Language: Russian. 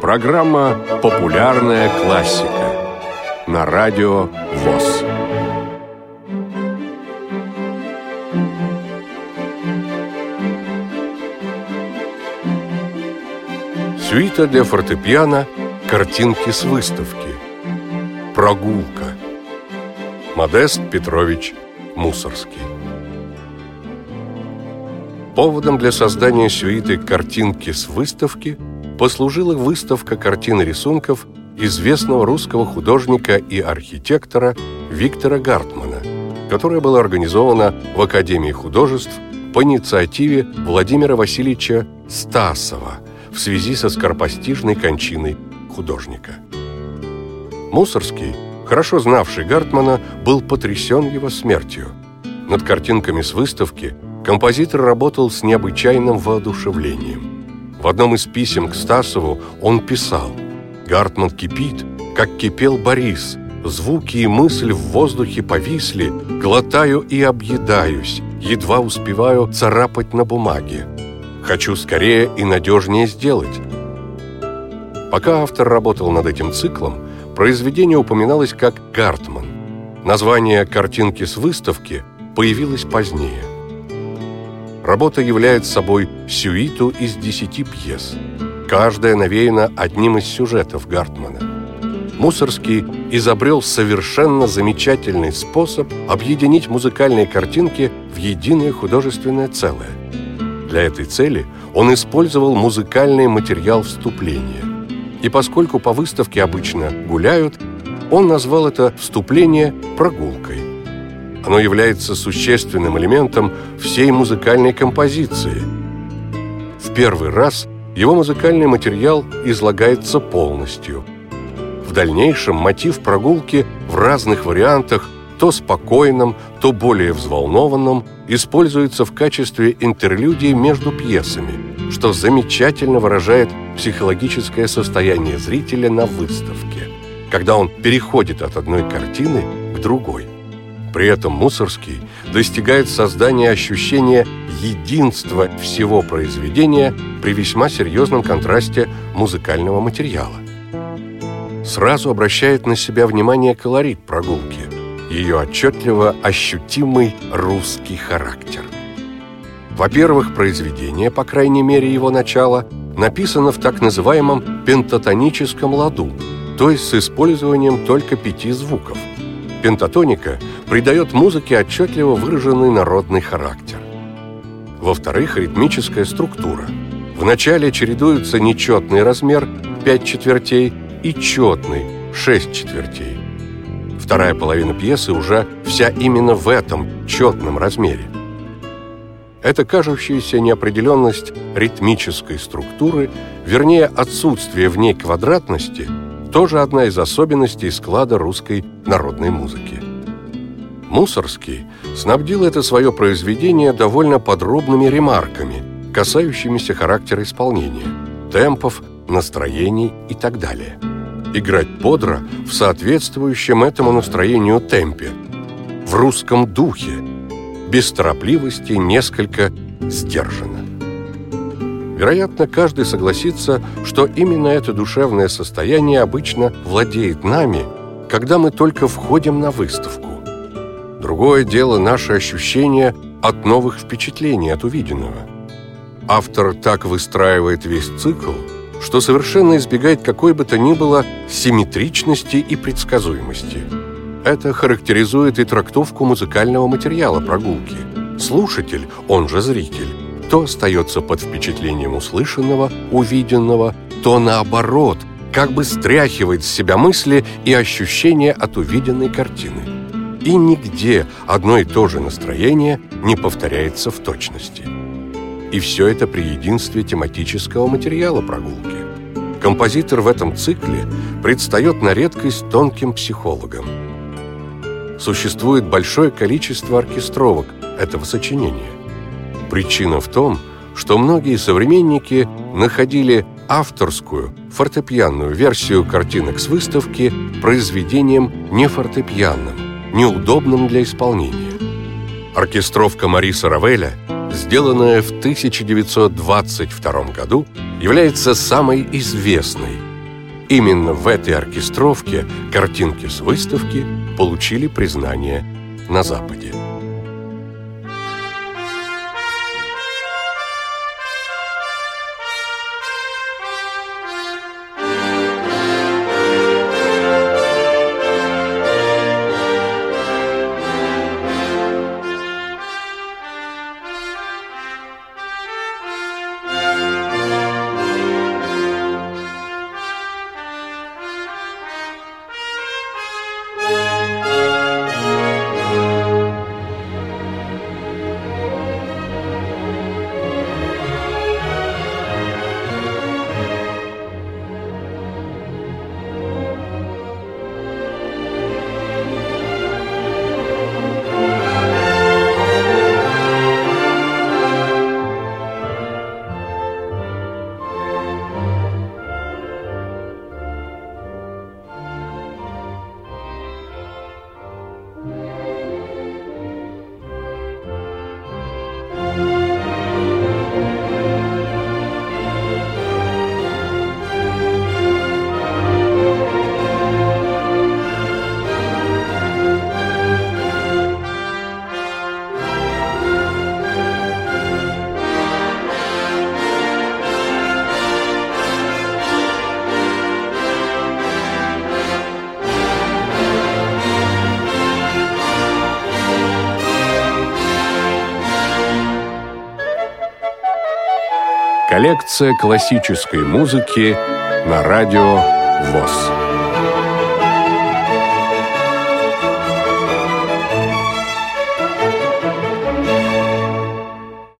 Программа «Популярная классика» на радио ВОЗ. Сюита для фортепиано «Картинки с выставки». Прогулка. Модест Петрович Мусорский. Поводом для создания сюиты «Картинки с выставки» послужила выставка картин и рисунков известного русского художника и архитектора Виктора Гартмана, которая была организована в Академии художеств по инициативе Владимира Васильевича Стасова в связи со скоропостижной кончиной художника. Мусорский, хорошо знавший Гартмана, был потрясен его смертью. Над картинками с выставки композитор работал с необычайным воодушевлением – в одном из писем к Стасову он писал «Гартман кипит, как кипел Борис. Звуки и мысль в воздухе повисли, глотаю и объедаюсь, едва успеваю царапать на бумаге. Хочу скорее и надежнее сделать». Пока автор работал над этим циклом, произведение упоминалось как «Гартман». Название картинки с выставки появилось позднее – Работа является собой сюиту из десяти пьес. Каждая навеяна одним из сюжетов Гартмана. Мусорский изобрел совершенно замечательный способ объединить музыкальные картинки в единое художественное целое. Для этой цели он использовал музыкальный материал вступления. И поскольку по выставке обычно гуляют, он назвал это вступление прогулкой. Оно является существенным элементом всей музыкальной композиции. В первый раз его музыкальный материал излагается полностью. В дальнейшем мотив прогулки в разных вариантах, то спокойном, то более взволнованном, используется в качестве интерлюдии между пьесами, что замечательно выражает психологическое состояние зрителя на выставке, когда он переходит от одной картины к другой. При этом Мусорский достигает создания ощущения единства всего произведения при весьма серьезном контрасте музыкального материала. Сразу обращает на себя внимание колорит прогулки, ее отчетливо ощутимый русский характер. Во-первых, произведение, по крайней мере его начало, написано в так называемом пентатоническом ладу, то есть с использованием только пяти звуков – Пентатоника придает музыке отчетливо выраженный народный характер. Во-вторых, ритмическая структура. Вначале чередуются нечетный размер 5 четвертей и четный 6 четвертей. Вторая половина пьесы уже вся именно в этом четном размере. Эта кажущаяся неопределенность ритмической структуры, вернее отсутствие в ней квадратности – тоже одна из особенностей склада русской народной музыки. Мусорский снабдил это свое произведение довольно подробными ремарками, касающимися характера исполнения, темпов, настроений и так далее. Играть бодро в соответствующем этому настроению темпе, в русском духе, без торопливости, несколько сдержанно. Вероятно, каждый согласится, что именно это душевное состояние обычно владеет нами, когда мы только входим на выставку. Другое дело наши ощущения от новых впечатлений, от увиденного. Автор так выстраивает весь цикл, что совершенно избегает какой бы то ни было симметричности и предсказуемости. Это характеризует и трактовку музыкального материала прогулки. Слушатель, он же зритель, то остается под впечатлением услышанного, увиденного, то наоборот, как бы стряхивает с себя мысли и ощущения от увиденной картины. И нигде одно и то же настроение не повторяется в точности. И все это при единстве тематического материала прогулки. Композитор в этом цикле предстает на редкость тонким психологом. Существует большое количество оркестровок этого сочинения – Причина в том, что многие современники находили авторскую фортепианную версию картинок с выставки произведением не фортепианным, неудобным для исполнения. Оркестровка Мариса Равеля сделанная в 1922 году, является самой известной. Именно в этой оркестровке картинки с выставки получили признание на Западе. Коллекция классической музыки на радио ВОЗ.